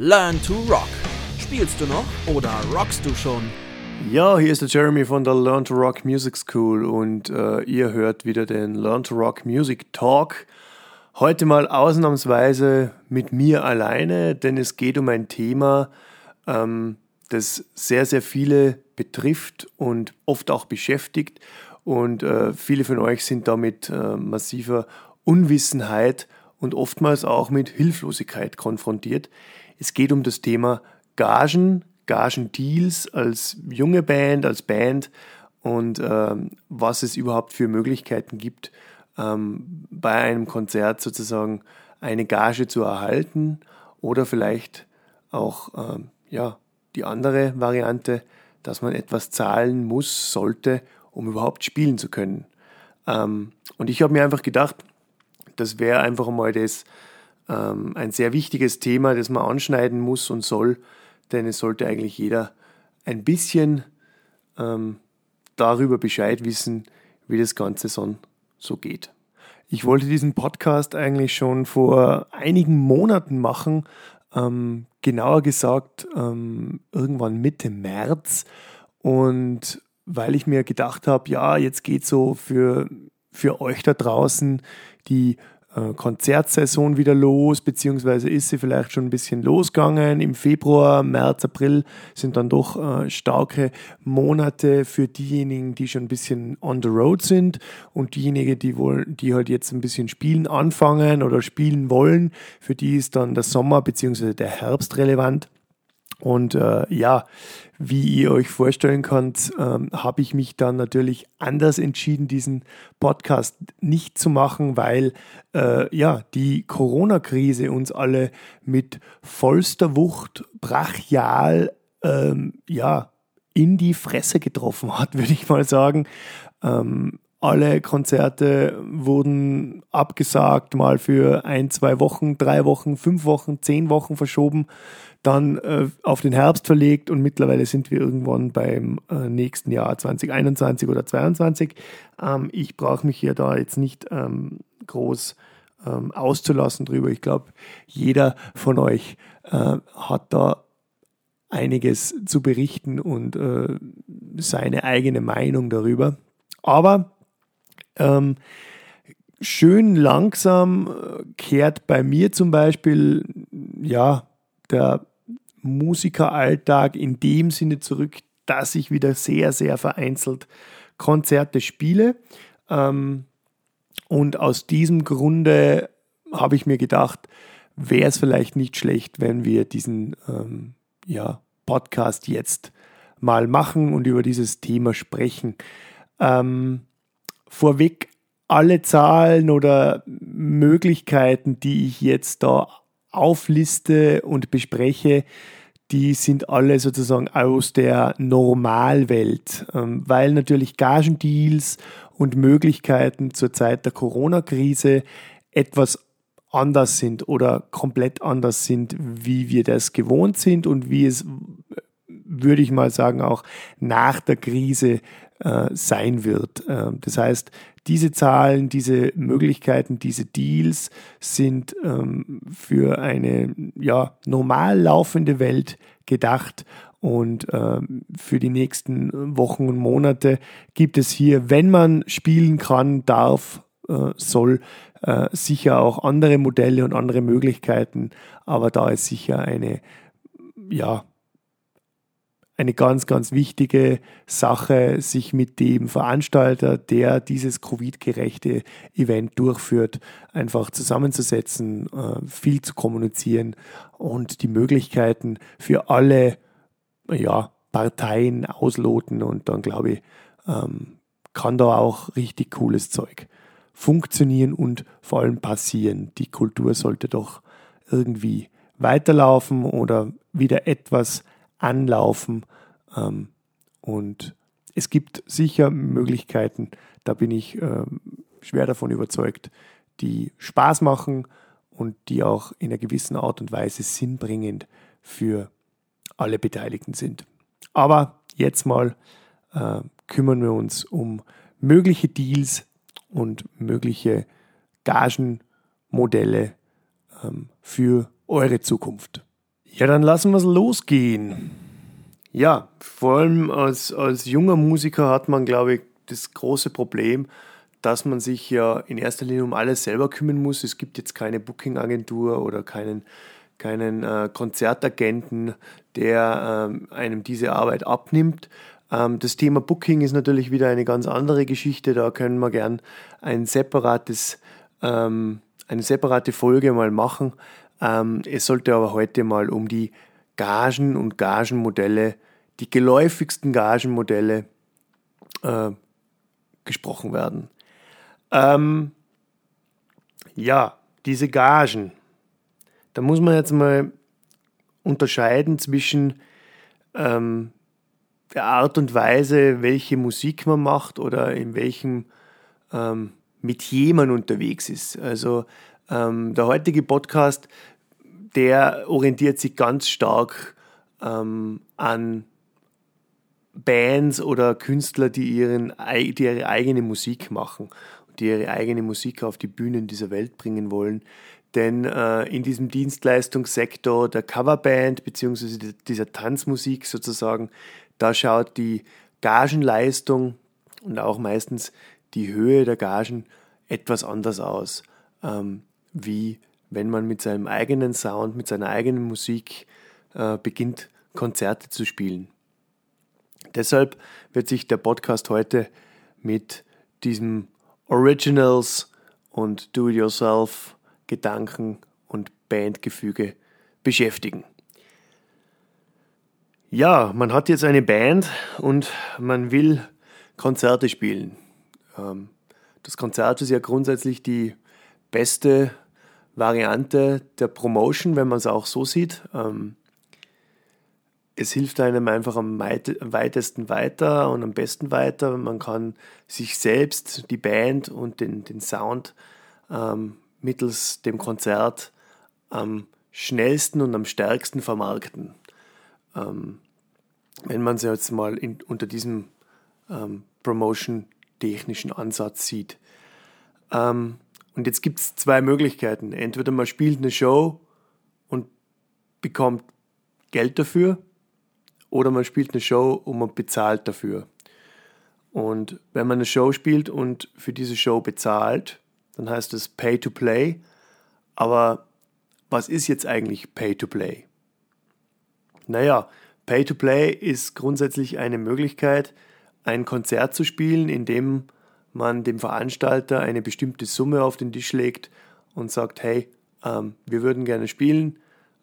Learn to Rock. Spielst du noch oder rockst du schon? Ja, hier ist der Jeremy von der Learn to Rock Music School und äh, ihr hört wieder den Learn to Rock Music Talk. Heute mal ausnahmsweise mit mir alleine, denn es geht um ein Thema, ähm, das sehr, sehr viele betrifft und oft auch beschäftigt. Und äh, viele von euch sind damit äh, massiver Unwissenheit und oftmals auch mit Hilflosigkeit konfrontiert. Es geht um das Thema Gagen, Gagendeals als junge Band, als Band und ähm, was es überhaupt für Möglichkeiten gibt, ähm, bei einem Konzert sozusagen eine Gage zu erhalten oder vielleicht auch ähm, ja, die andere Variante, dass man etwas zahlen muss, sollte, um überhaupt spielen zu können. Ähm, und ich habe mir einfach gedacht, das wäre einfach mal das, ähm, ein sehr wichtiges Thema, das man anschneiden muss und soll, denn es sollte eigentlich jeder ein bisschen ähm, darüber Bescheid wissen, wie das Ganze so, geht. Ich wollte diesen Podcast eigentlich schon vor einigen Monaten machen, ähm, genauer gesagt ähm, irgendwann Mitte März. Und weil ich mir gedacht habe, ja, jetzt geht so für, für euch da draußen die Konzertsaison wieder los, beziehungsweise ist sie vielleicht schon ein bisschen losgegangen. Im Februar, März, April sind dann doch äh, starke Monate für diejenigen, die schon ein bisschen on the road sind und diejenigen, die wollen, die halt jetzt ein bisschen spielen anfangen oder spielen wollen, für die ist dann der Sommer beziehungsweise der Herbst relevant. Und äh, ja, wie ihr euch vorstellen könnt, ähm, habe ich mich dann natürlich anders entschieden, diesen Podcast nicht zu machen, weil äh, ja die Corona-Krise uns alle mit vollster Wucht brachial ähm, ja in die Fresse getroffen hat, würde ich mal sagen. Ähm, alle Konzerte wurden abgesagt, mal für ein, zwei Wochen, drei Wochen, fünf Wochen, zehn Wochen verschoben dann äh, auf den Herbst verlegt und mittlerweile sind wir irgendwann beim äh, nächsten Jahr 2021 oder 2022. Ähm, ich brauche mich hier da jetzt nicht ähm, groß ähm, auszulassen drüber. Ich glaube, jeder von euch äh, hat da einiges zu berichten und äh, seine eigene Meinung darüber. Aber ähm, schön langsam äh, kehrt bei mir zum Beispiel ja der Musikeralltag in dem Sinne zurück, dass ich wieder sehr, sehr vereinzelt Konzerte spiele. Ähm, und aus diesem Grunde habe ich mir gedacht, wäre es vielleicht nicht schlecht, wenn wir diesen ähm, ja, Podcast jetzt mal machen und über dieses Thema sprechen. Ähm, vorweg alle Zahlen oder Möglichkeiten, die ich jetzt da aufliste und bespreche, die sind alle sozusagen aus der Normalwelt, ähm, weil natürlich Gagendeals und Möglichkeiten zur Zeit der Corona-Krise etwas anders sind oder komplett anders sind, wie wir das gewohnt sind und wie es, würde ich mal sagen, auch nach der Krise äh, sein wird. Ähm, das heißt, diese Zahlen, diese Möglichkeiten, diese Deals sind ähm, für eine ja, normal laufende Welt gedacht. Und ähm, für die nächsten Wochen und Monate gibt es hier, wenn man spielen kann, darf, äh, soll, äh, sicher auch andere Modelle und andere Möglichkeiten. Aber da ist sicher eine ja, eine ganz, ganz wichtige Sache, sich mit dem Veranstalter, der dieses Covid-gerechte Event durchführt, einfach zusammenzusetzen, äh, viel zu kommunizieren und die Möglichkeiten für alle ja, Parteien ausloten. Und dann glaube ich, ähm, kann da auch richtig cooles Zeug funktionieren und vor allem passieren. Die Kultur sollte doch irgendwie weiterlaufen oder wieder etwas anlaufen. Ähm, und es gibt sicher Möglichkeiten, da bin ich ähm, schwer davon überzeugt, die Spaß machen und die auch in einer gewissen Art und Weise sinnbringend für alle Beteiligten sind. Aber jetzt mal äh, kümmern wir uns um mögliche Deals und mögliche Gagenmodelle ähm, für eure Zukunft. Ja, dann lassen wir es losgehen. Ja, vor allem als, als junger Musiker hat man, glaube ich, das große Problem, dass man sich ja in erster Linie um alles selber kümmern muss. Es gibt jetzt keine Booking-Agentur oder keinen, keinen äh, Konzertagenten, der ähm, einem diese Arbeit abnimmt. Ähm, das Thema Booking ist natürlich wieder eine ganz andere Geschichte. Da können wir gern ein separates, ähm, eine separate Folge mal machen. Ähm, es sollte aber heute mal um die Gagen und Gagenmodelle, die geläufigsten Gagenmodelle äh, gesprochen werden. Ähm, ja, diese Gagen. Da muss man jetzt mal unterscheiden zwischen ähm, der Art und Weise, welche Musik man macht oder in welchem ähm, Metier man unterwegs ist. Also ähm, der heutige Podcast, der orientiert sich ganz stark ähm, an Bands oder Künstler, die, ihren, die ihre eigene Musik machen die ihre eigene Musik auf die Bühnen dieser Welt bringen wollen. Denn äh, in diesem Dienstleistungssektor der Coverband bzw. dieser Tanzmusik sozusagen, da schaut die Gagenleistung und auch meistens die Höhe der Gagen etwas anders aus, ähm, wie wenn man mit seinem eigenen Sound, mit seiner eigenen Musik äh, beginnt, Konzerte zu spielen. Deshalb wird sich der Podcast heute mit diesem Originals und Do-it-yourself Gedanken und Bandgefüge beschäftigen. Ja, man hat jetzt eine Band und man will Konzerte spielen. Ähm, das Konzert ist ja grundsätzlich die beste Variante der Promotion, wenn man es auch so sieht. Ähm, es hilft einem einfach am weitesten weiter und am besten weiter. Man kann sich selbst, die Band und den, den Sound ähm, mittels dem Konzert am schnellsten und am stärksten vermarkten. Ähm, wenn man es jetzt mal in, unter diesem ähm, Promotion-technischen Ansatz sieht. Ähm, und jetzt gibt es zwei Möglichkeiten. Entweder man spielt eine Show und bekommt Geld dafür oder man spielt eine Show und man bezahlt dafür. Und wenn man eine Show spielt und für diese Show bezahlt, dann heißt es Pay to Play. Aber was ist jetzt eigentlich Pay to Play? Naja, Pay to Play ist grundsätzlich eine Möglichkeit, ein Konzert zu spielen, in dem man dem Veranstalter eine bestimmte Summe auf den Tisch legt und sagt, hey, ähm, wir würden gerne spielen,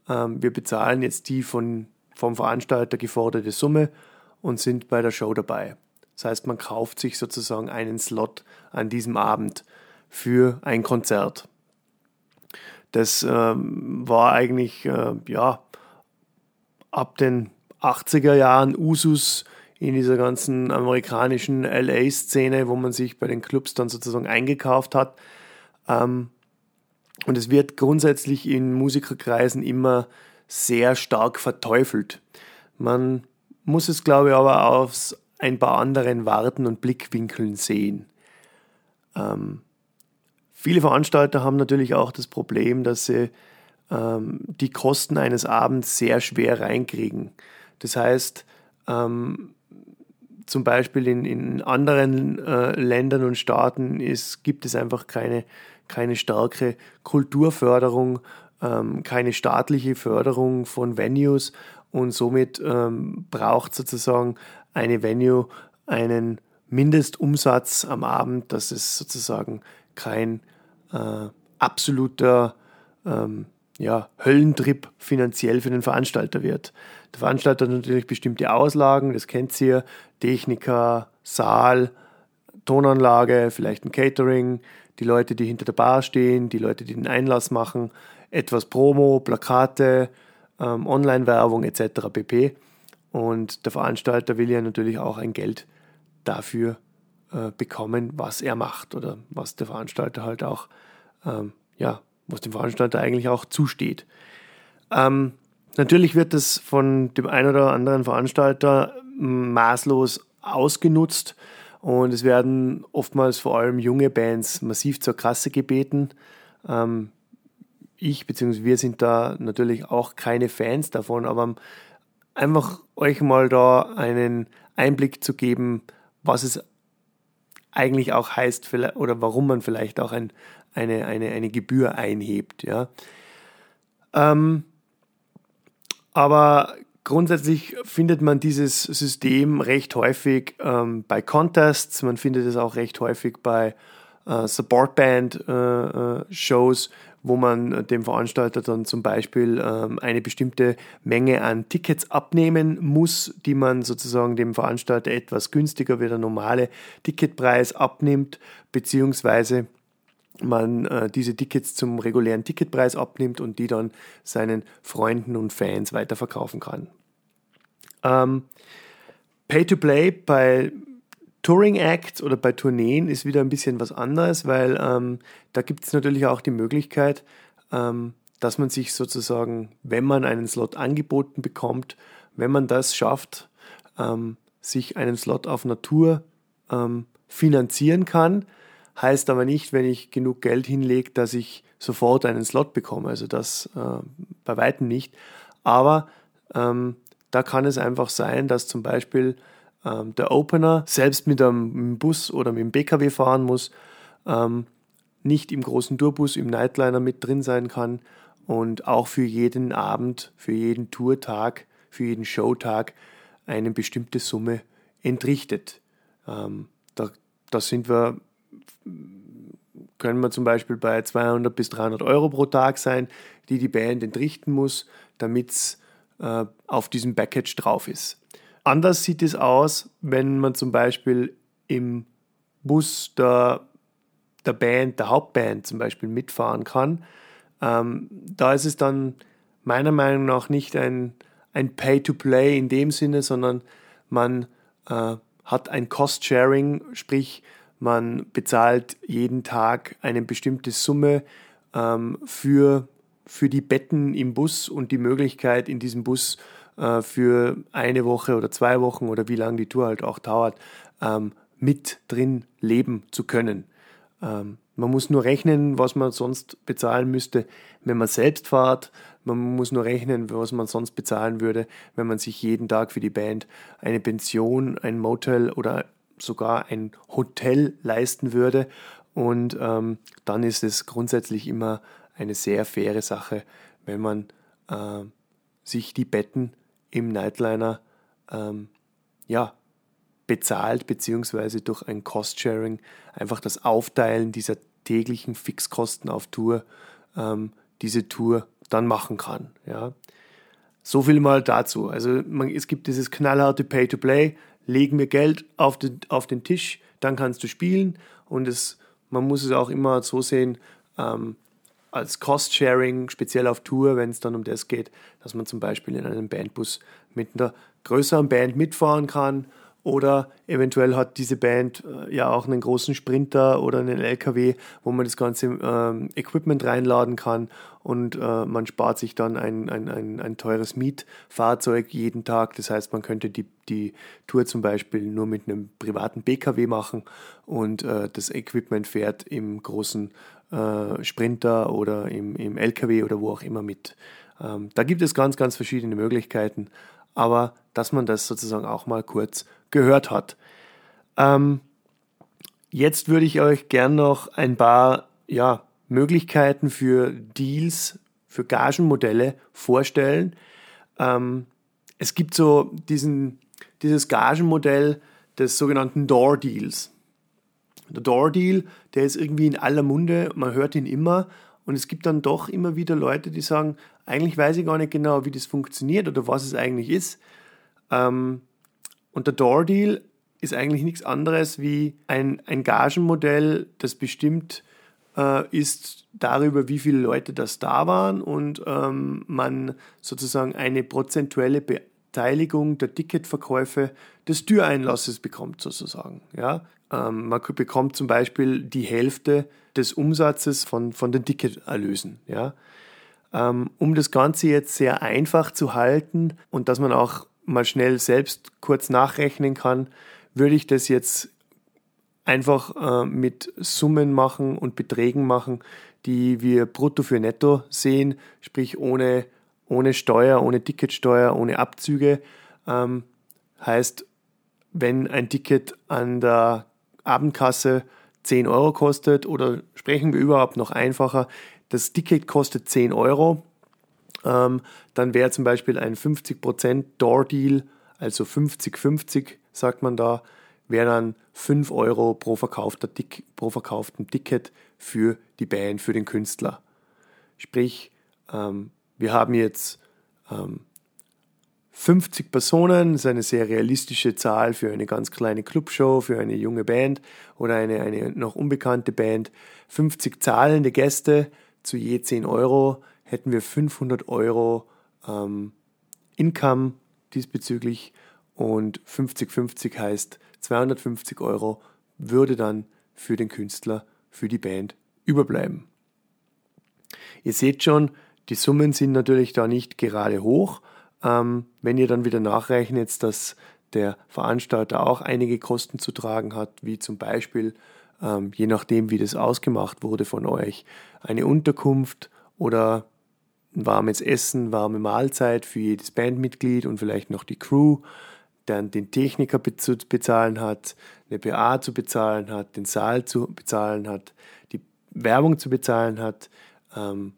ähm, wir bezahlen jetzt die von vom Veranstalter geforderte Summe und sind bei der Show dabei. Das heißt, man kauft sich sozusagen einen Slot an diesem Abend für ein Konzert. Das ähm, war eigentlich äh, ja, ab den 80er Jahren Usus in dieser ganzen amerikanischen LA-Szene, wo man sich bei den Clubs dann sozusagen eingekauft hat. Ähm, und es wird grundsätzlich in Musikerkreisen immer sehr stark verteufelt. Man muss es, glaube ich, aber aus ein paar anderen Warten und Blickwinkeln sehen. Ähm, viele Veranstalter haben natürlich auch das Problem, dass sie ähm, die Kosten eines Abends sehr schwer reinkriegen. Das heißt, ähm, zum Beispiel in, in anderen äh, Ländern und Staaten ist, gibt es einfach keine, keine starke Kulturförderung ähm, keine staatliche Förderung von Venues und somit ähm, braucht sozusagen eine Venue einen Mindestumsatz am Abend, dass es sozusagen kein äh, absoluter ähm, ja, Höllentrip finanziell für den Veranstalter wird. Der Veranstalter hat natürlich bestimmte Auslagen, das kennt ihr, Techniker, Saal, Tonanlage, vielleicht ein Catering, die Leute, die hinter der Bar stehen, die Leute, die den Einlass machen, etwas Promo, Plakate, ähm, Online-Werbung etc. pp. Und der Veranstalter will ja natürlich auch ein Geld dafür äh, bekommen, was er macht oder was der Veranstalter halt auch, ähm, ja, was dem Veranstalter eigentlich auch zusteht. Ähm, natürlich wird das von dem einen oder anderen Veranstalter maßlos ausgenutzt und es werden oftmals vor allem junge Bands massiv zur Kasse gebeten. Ähm, ich bzw. wir sind da natürlich auch keine Fans davon, aber einfach euch mal da einen Einblick zu geben, was es eigentlich auch heißt oder warum man vielleicht auch ein, eine, eine, eine Gebühr einhebt. Ja. Ähm, aber grundsätzlich findet man dieses System recht häufig ähm, bei Contests, man findet es auch recht häufig bei äh, Supportband-Shows, äh, äh wo man dem Veranstalter dann zum Beispiel ähm, eine bestimmte Menge an Tickets abnehmen muss, die man sozusagen dem Veranstalter etwas günstiger wie der normale Ticketpreis abnimmt, beziehungsweise man äh, diese Tickets zum regulären Ticketpreis abnimmt und die dann seinen Freunden und Fans weiterverkaufen kann. Ähm, Pay-to-Play bei Touring Acts oder bei Tourneen ist wieder ein bisschen was anderes, weil ähm, da gibt es natürlich auch die Möglichkeit, ähm, dass man sich sozusagen, wenn man einen Slot angeboten bekommt, wenn man das schafft, ähm, sich einen Slot auf Natur ähm, finanzieren kann. Heißt aber nicht, wenn ich genug Geld hinlege, dass ich sofort einen Slot bekomme. Also das äh, bei weitem nicht. Aber ähm, da kann es einfach sein, dass zum Beispiel ähm, der Opener selbst mit einem Bus oder mit dem BKW fahren muss, ähm, nicht im großen Tourbus, im Nightliner mit drin sein kann und auch für jeden Abend, für jeden Tourtag, für jeden Showtag eine bestimmte Summe entrichtet. Ähm, da, da sind wir, können wir zum Beispiel bei 200 bis 300 Euro pro Tag sein, die die Band entrichten muss, damit es äh, auf diesem Package drauf ist. Anders sieht es aus, wenn man zum Beispiel im Bus der, der Band, der Hauptband zum Beispiel mitfahren kann. Ähm, da ist es dann meiner Meinung nach nicht ein, ein Pay-to-Play in dem Sinne, sondern man äh, hat ein Cost-Sharing, sprich man bezahlt jeden Tag eine bestimmte Summe ähm, für, für die Betten im Bus und die Möglichkeit in diesem Bus äh, für eine Woche oder zwei Wochen oder wie lange die Tour halt auch dauert, ähm, mit drin leben zu können. Ähm, man muss nur rechnen, was man sonst bezahlen müsste, wenn man selbst fahrt. Man muss nur rechnen, was man sonst bezahlen würde, wenn man sich jeden Tag für die Band eine Pension, ein Motel oder sogar ein Hotel leisten würde. Und ähm, dann ist es grundsätzlich immer eine sehr faire Sache, wenn man äh, sich die Betten im Nightliner ähm, ja, bezahlt, beziehungsweise durch ein Cost-Sharing einfach das Aufteilen dieser täglichen Fixkosten auf Tour, ähm, diese Tour dann machen kann. Ja. So viel mal dazu. Also man, es gibt dieses knallharte Pay-to-Play, legen wir Geld auf den, auf den Tisch, dann kannst du spielen. Und es, man muss es auch immer so sehen, ähm, als Cost-Sharing, speziell auf Tour, wenn es dann um das geht, dass man zum Beispiel in einem Bandbus mit einer größeren Band mitfahren kann oder eventuell hat diese Band äh, ja auch einen großen Sprinter oder einen LKW, wo man das ganze ähm, Equipment reinladen kann und äh, man spart sich dann ein, ein, ein, ein teures Mietfahrzeug jeden Tag. Das heißt, man könnte die, die Tour zum Beispiel nur mit einem privaten PKW machen und äh, das Equipment fährt im großen äh, Sprinter oder im, im LKW oder wo auch immer mit. Ähm, da gibt es ganz, ganz verschiedene Möglichkeiten, aber dass man das sozusagen auch mal kurz gehört hat. Ähm, jetzt würde ich euch gern noch ein paar ja, Möglichkeiten für Deals, für Gagenmodelle vorstellen. Ähm, es gibt so diesen, dieses Gagenmodell des sogenannten Door Deals. Der Door Deal, der ist irgendwie in aller Munde, man hört ihn immer und es gibt dann doch immer wieder Leute, die sagen, eigentlich weiß ich gar nicht genau, wie das funktioniert oder was es eigentlich ist. Ähm, und der Door Deal ist eigentlich nichts anderes wie ein, ein Gagenmodell, das bestimmt äh, ist darüber, wie viele Leute das da waren und ähm, man sozusagen eine prozentuelle Beteiligung der Ticketverkäufe des Türeinlasses bekommt sozusagen. Ja? Ähm, man bekommt zum Beispiel die Hälfte des Umsatzes von, von den Ticketerlösen. Ja? Ähm, um das Ganze jetzt sehr einfach zu halten und dass man auch mal schnell selbst kurz nachrechnen kann, würde ich das jetzt einfach äh, mit Summen machen und Beträgen machen, die wir brutto für netto sehen, sprich ohne, ohne Steuer, ohne Ticketsteuer, ohne Abzüge. Ähm, heißt, wenn ein Ticket an der Abendkasse 10 Euro kostet oder sprechen wir überhaupt noch einfacher, das Ticket kostet 10 Euro, ähm, dann wäre zum Beispiel ein 50% Door-Deal, also 50-50 sagt man da, wäre dann 5 Euro pro, verkaufter, pro verkauften Ticket für die Band, für den Künstler. Sprich, ähm, wir haben jetzt ähm, 50 Personen, das ist eine sehr realistische Zahl für eine ganz kleine Clubshow, für eine junge Band oder eine, eine noch unbekannte Band. 50 zahlende Gäste zu je 10 Euro hätten wir 500 Euro ähm, Income diesbezüglich und 50-50 heißt 250 Euro würde dann für den Künstler, für die Band überbleiben. Ihr seht schon, die Summen sind natürlich da nicht gerade hoch. Ähm, wenn ihr dann wieder nachrechnet, dass der Veranstalter auch einige Kosten zu tragen hat, wie zum Beispiel, ähm, je nachdem, wie das ausgemacht wurde von euch, eine Unterkunft oder ein warmes Essen, warme Mahlzeit für jedes Bandmitglied und vielleicht noch die Crew, dann den Techniker zu bezahlen hat, eine PA zu bezahlen hat, den Saal zu bezahlen hat, die Werbung zu bezahlen hat, ähm,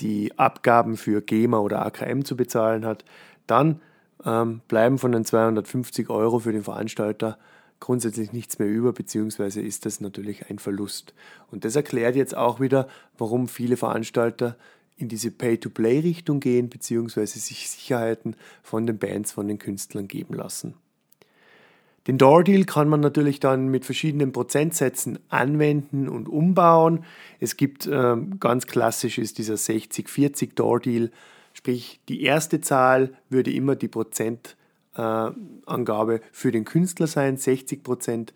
die Abgaben für GEMA oder AKM zu bezahlen hat, dann ähm, bleiben von den 250 Euro für den Veranstalter grundsätzlich nichts mehr über, beziehungsweise ist das natürlich ein Verlust. Und das erklärt jetzt auch wieder, warum viele Veranstalter in diese Pay-to-Play-Richtung gehen, beziehungsweise sich Sicherheiten von den Bands, von den Künstlern geben lassen. Den Door-Deal kann man natürlich dann mit verschiedenen Prozentsätzen anwenden und umbauen. Es gibt äh, ganz klassisch ist dieser 60-40 Door-Deal, sprich die erste Zahl würde immer die Prozentangabe äh, für den Künstler sein. 60 Prozent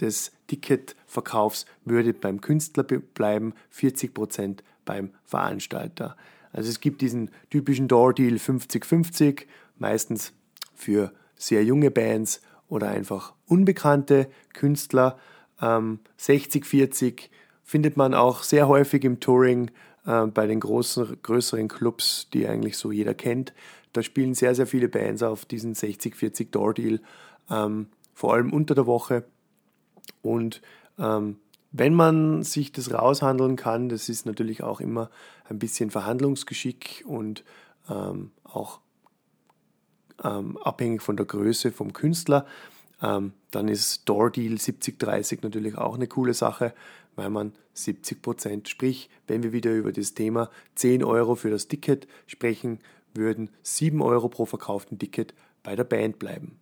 des Ticketverkaufs würde beim Künstler bleiben, 40 Prozent beim Veranstalter. Also es gibt diesen typischen Door-Deal 50-50, meistens für sehr junge Bands oder einfach unbekannte Künstler. Ähm, 60-40 findet man auch sehr häufig im Touring äh, bei den großen, größeren Clubs, die eigentlich so jeder kennt. Da spielen sehr, sehr viele Bands auf diesen 60-40 Door-Deal, ähm, vor allem unter der Woche. Und ähm, wenn man sich das raushandeln kann, das ist natürlich auch immer ein bisschen Verhandlungsgeschick und ähm, auch ähm, abhängig von der Größe vom Künstler, ähm, dann ist Door Deal 70-30 natürlich auch eine coole Sache, weil man 70 Prozent, sprich, wenn wir wieder über das Thema 10 Euro für das Ticket sprechen, würden 7 Euro pro verkauften Ticket bei der Band bleiben.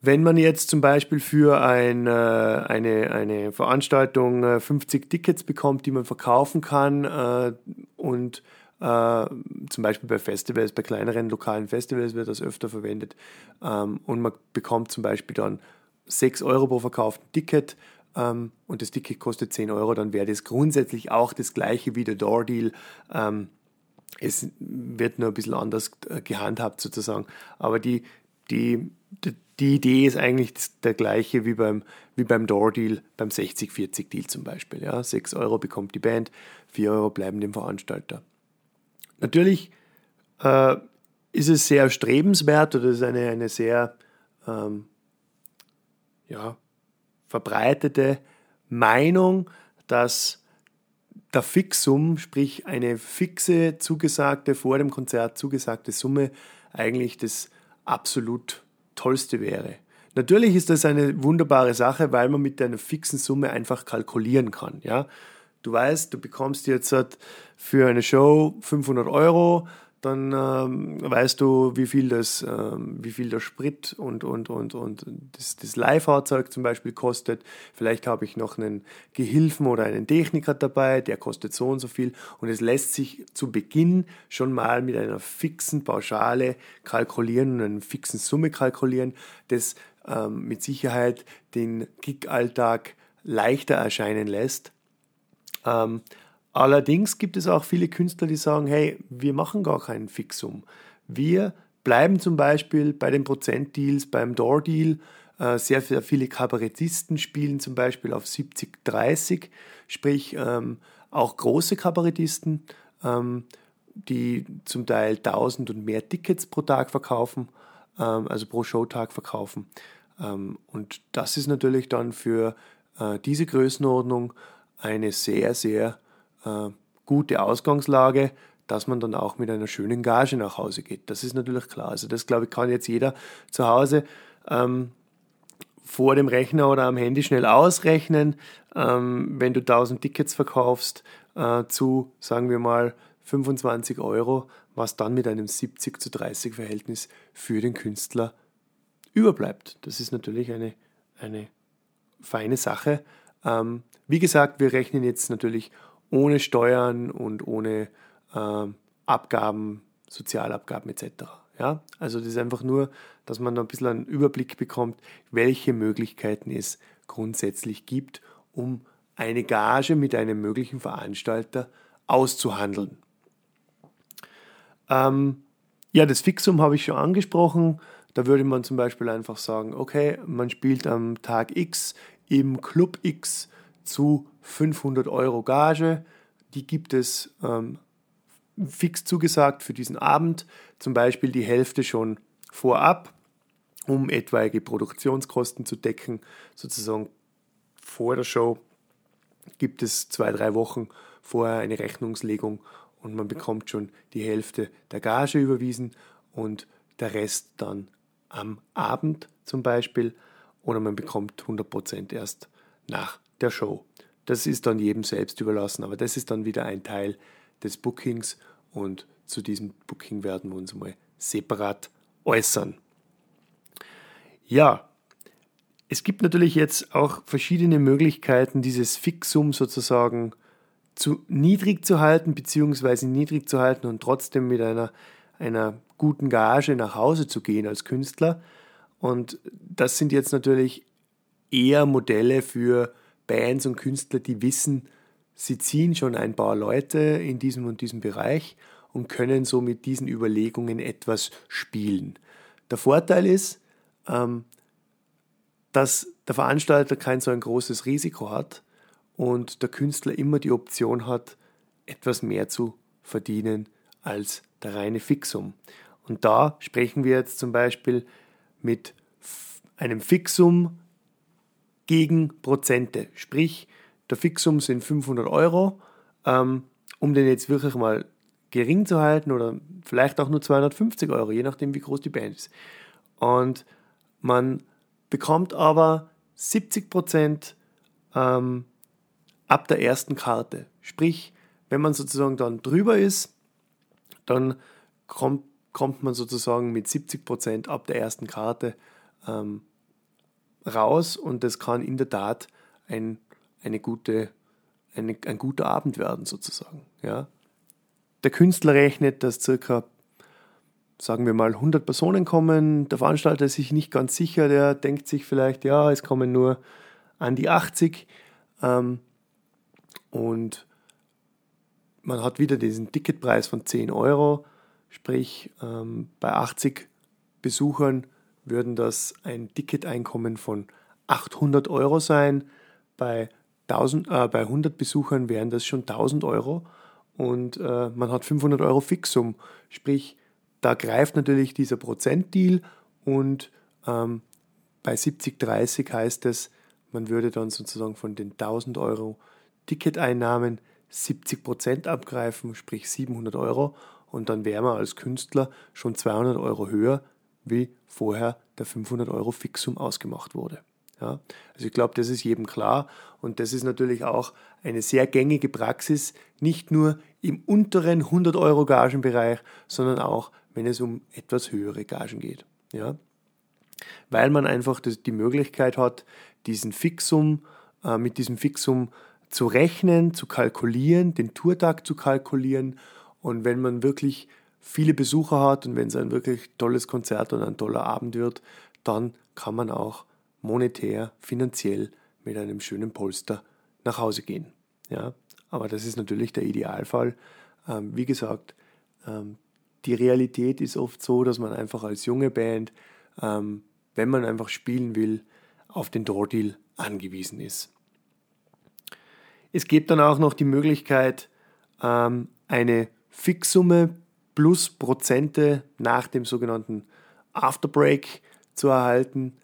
Wenn man jetzt zum Beispiel für ein, äh, eine, eine Veranstaltung 50 äh, Tickets bekommt, die man verkaufen kann äh, und zum Beispiel bei Festivals, bei kleineren lokalen Festivals wird das öfter verwendet ähm, und man bekommt zum Beispiel dann 6 Euro pro verkauften Ticket ähm, und das Ticket kostet 10 Euro, dann wäre das grundsätzlich auch das gleiche wie der Door Deal. Ähm, es wird nur ein bisschen anders gehandhabt sozusagen, aber die, die, die die Idee ist eigentlich der gleiche wie beim, wie beim Door-Deal, beim 60-40-Deal zum Beispiel. Ja, 6 Euro bekommt die Band, 4 Euro bleiben dem Veranstalter. Natürlich äh, ist es sehr strebenswert oder ist eine, eine sehr ähm, ja, verbreitete Meinung, dass der Fixum, sprich eine fixe zugesagte, vor dem Konzert zugesagte Summe, eigentlich das absolut Tollste wäre. Natürlich ist das eine wunderbare Sache, weil man mit einer fixen Summe einfach kalkulieren kann. Ja? Du weißt, du bekommst jetzt für eine Show 500 Euro dann ähm, weißt du, wie viel das, ähm, wie viel der Sprit und, und, und, und das, das Leihfahrzeug zum Beispiel kostet. Vielleicht habe ich noch einen Gehilfen oder einen Techniker dabei, der kostet so und so viel. Und es lässt sich zu Beginn schon mal mit einer fixen Pauschale kalkulieren und einer fixen Summe kalkulieren, das ähm, mit Sicherheit den Gig-Alltag leichter erscheinen lässt. Allerdings gibt es auch viele Künstler, die sagen, hey, wir machen gar kein Fixum. Wir bleiben zum Beispiel bei den Prozentdeals, beim Door-Deal Äh, sehr, sehr viele Kabarettisten spielen zum Beispiel auf 70-30, sprich ähm, auch große Kabarettisten, ähm, die zum Teil 1000 und mehr Tickets pro Tag verkaufen, ähm, also pro Showtag verkaufen. Und das ist natürlich dann für äh, diese Größenordnung eine sehr, sehr äh, gute Ausgangslage, dass man dann auch mit einer schönen Gage nach Hause geht. Das ist natürlich klar. Also das, glaube ich, kann jetzt jeder zu Hause ähm, vor dem Rechner oder am Handy schnell ausrechnen, ähm, wenn du 1000 Tickets verkaufst äh, zu, sagen wir mal, 25 Euro, was dann mit einem 70 zu 30 Verhältnis für den Künstler überbleibt. Das ist natürlich eine, eine feine Sache. Ähm, wie gesagt, wir rechnen jetzt natürlich ohne Steuern und ohne äh, Abgaben, Sozialabgaben etc. Ja? Also das ist einfach nur, dass man ein bisschen einen Überblick bekommt, welche Möglichkeiten es grundsätzlich gibt, um eine Gage mit einem möglichen Veranstalter auszuhandeln. Ähm, ja, das Fixum habe ich schon angesprochen. Da würde man zum Beispiel einfach sagen, okay, man spielt am Tag X im Club X zu 500 Euro Gage. Die gibt es ähm, fix zugesagt für diesen Abend, zum Beispiel die Hälfte schon vorab, um etwaige Produktionskosten zu decken, sozusagen vor der Show gibt es zwei, drei Wochen vorher eine Rechnungslegung und man bekommt schon die Hälfte der Gage überwiesen und der Rest dann am Abend zum Beispiel. Oder man bekommt 100% erst nach der Show. Das ist dann jedem selbst überlassen, aber das ist dann wieder ein Teil des Bookings und zu diesem Booking werden wir uns mal separat äußern. Ja, es gibt natürlich jetzt auch verschiedene Möglichkeiten, dieses Fixum sozusagen zu niedrig zu halten, beziehungsweise niedrig zu halten und trotzdem mit einer, einer guten Gage nach Hause zu gehen als Künstler. Und das sind jetzt natürlich eher Modelle für Bands und Künstler, die wissen, Sie ziehen schon ein paar Leute in diesem und diesem Bereich und können so mit diesen Überlegungen etwas spielen. Der Vorteil ist, ähm, dass der Veranstalter kein so ein großes Risiko hat und der Künstler immer die Option hat, etwas mehr zu verdienen als der reine Fixum. Und da sprechen wir jetzt zum Beispiel mit einem Fixum gegen Prozente. Sprich, der Fixum sind 500 Euro. Ähm, um den jetzt wirklich mal gering zu halten oder vielleicht auch nur 250 Euro, je nachdem, wie groß die Band ist. Und man bekommt aber 70 Prozent ähm, ab der ersten Karte. Sprich, wenn man sozusagen dann drüber ist, dann kommt, kommt man sozusagen mit 70 Prozent ab der ersten Karte ähm, raus und das kann in der Tat ein eine gute, eine, ein guter Abend werden sozusagen. Ja. Der Künstler rechnet, dass circa, sagen wir mal, 100 Personen kommen. Der Veranstalter ist sich nicht ganz sicher, der denkt sich vielleicht, ja, es kommen nur an die 80. Ähm, und man hat wieder diesen Ticketpreis von 10 Euro, sprich ähm, bei 80 Besuchern würden das ein Ticketeinkommen von 800 Euro sein. Bei 1000, äh, bei 100 Besuchern wären das schon 1000 Euro und äh, man hat 500 Euro Fixum. Sprich, da greift natürlich dieser Prozentdeal und ähm, bei 70-30 heißt es, man würde dann sozusagen von den 1000 Euro Ticketeinnahmen 70 Prozent abgreifen, sprich 700 Euro und dann wäre man als Künstler schon 200 Euro höher, wie vorher der 500 Euro Fixum ausgemacht wurde. Ja, also ich glaube, das ist jedem klar und das ist natürlich auch eine sehr gängige Praxis, nicht nur im unteren 100 Euro Gagenbereich, sondern auch, wenn es um etwas höhere Gagen geht. Ja, weil man einfach die Möglichkeit hat, diesen Fixum, äh, mit diesem Fixum zu rechnen, zu kalkulieren, den Tourtag zu kalkulieren und wenn man wirklich viele Besucher hat und wenn es ein wirklich tolles Konzert und ein toller Abend wird, dann kann man auch monetär, finanziell mit einem schönen Polster nach Hause gehen. Ja, aber das ist natürlich der Idealfall. Ähm, wie gesagt, ähm, die Realität ist oft so, dass man einfach als junge Band, ähm, wenn man einfach spielen will, auf den Door-Deal angewiesen ist. Es gibt dann auch noch die Möglichkeit, ähm, eine Fixsumme plus Prozente nach dem sogenannten Afterbreak zu erhalten.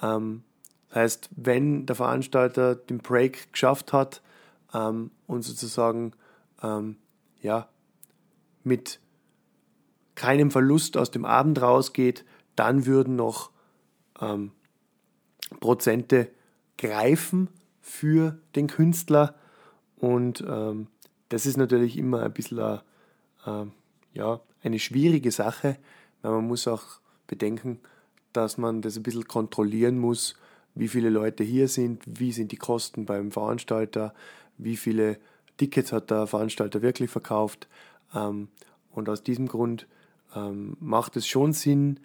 Ähm, das heißt, wenn der Veranstalter den Break geschafft hat ähm, und sozusagen ähm, ja, mit keinem Verlust aus dem Abend rausgeht, dann würden noch ähm, Prozente greifen für den Künstler. Und ähm, das ist natürlich immer ein bisschen eine, äh, ja, eine schwierige Sache, weil man muss auch bedenken, dass man das ein bisschen kontrollieren muss, wie viele Leute hier sind, wie sind die Kosten beim Veranstalter, wie viele Tickets hat der Veranstalter wirklich verkauft. Ähm, und aus diesem Grund ähm, macht es schon Sinn,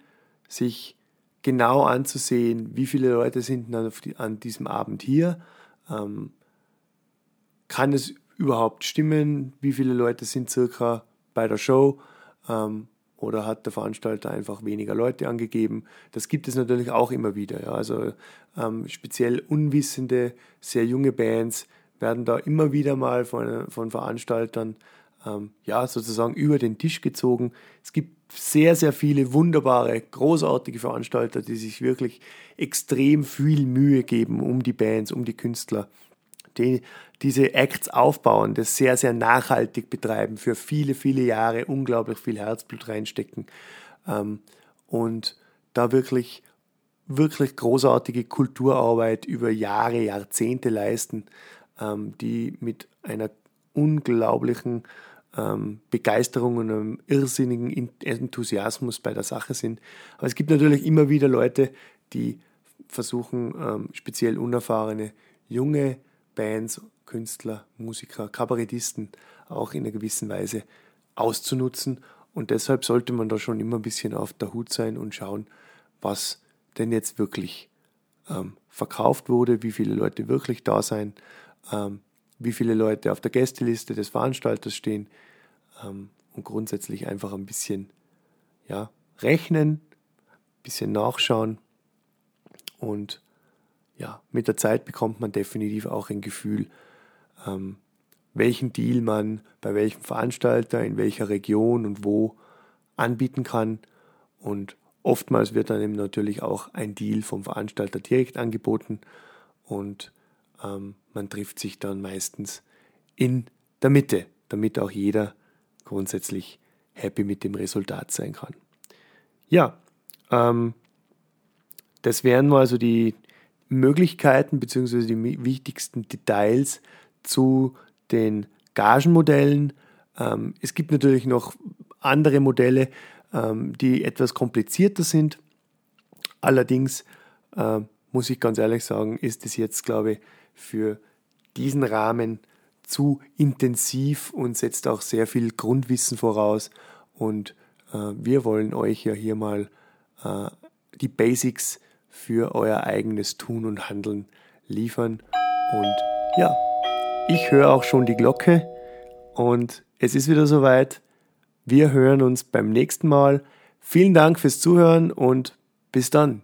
sich genau anzusehen, wie viele Leute sind an diesem Abend hier. Ähm, kann es überhaupt stimmen? Wie viele Leute sind circa bei der Show? oder hat der Veranstalter einfach weniger Leute angegeben. Das gibt es natürlich auch immer wieder. Ja. Also ähm, speziell unwissende, sehr junge Bands werden da immer wieder mal von, von Veranstaltern ähm, ja, sozusagen über den Tisch gezogen. Es gibt sehr, sehr viele wunderbare, großartige Veranstalter, die sich wirklich extrem viel Mühe geben um die Bands, um die Künstler, die diese Acts aufbauen, das sehr, sehr nachhaltig betreiben, für viele, viele Jahre unglaublich viel Herzblut reinstecken ähm, und da wirklich, wirklich großartige Kulturarbeit über Jahre, Jahrzehnte leisten, ähm, die mit einer unglaublichen ähm, Begeisterung und einem irrsinnigen Enthusiasmus bei der Sache sind. Aber es gibt natürlich immer wieder Leute, die versuchen, ähm, speziell unerfahrene junge Bands, Künstler, Musiker, Kabarettisten auch in einer gewissen Weise auszunutzen. Und deshalb sollte man da schon immer ein bisschen auf der Hut sein und schauen, was denn jetzt wirklich ähm, verkauft wurde, wie viele Leute wirklich da sein, ähm, wie viele Leute auf der Gästeliste des Veranstalters stehen ähm, und grundsätzlich einfach ein bisschen ja, rechnen, ein bisschen nachschauen und ja, mit der Zeit bekommt man definitiv auch ein Gefühl, ähm, welchen Deal man bei welchem Veranstalter, in welcher Region und wo anbieten kann. Und oftmals wird dann eben natürlich auch ein Deal vom Veranstalter direkt angeboten und ähm, man trifft sich dann meistens in der Mitte, damit auch jeder grundsätzlich happy mit dem Resultat sein kann. Ja, ähm, das wären also die Möglichkeiten bzw. die wichtigsten Details zu den Gagenmodellen. Ähm, es gibt natürlich noch andere Modelle, ähm, die etwas komplizierter sind. Allerdings äh, muss ich ganz ehrlich sagen, ist es jetzt, glaube ich, für diesen Rahmen zu intensiv und setzt auch sehr viel Grundwissen voraus. Und äh, wir wollen euch ja hier mal äh, die Basics für euer eigenes Tun und Handeln liefern. Und ja, ich höre auch schon die Glocke und es ist wieder soweit. Wir hören uns beim nächsten Mal. Vielen Dank fürs Zuhören und bis dann.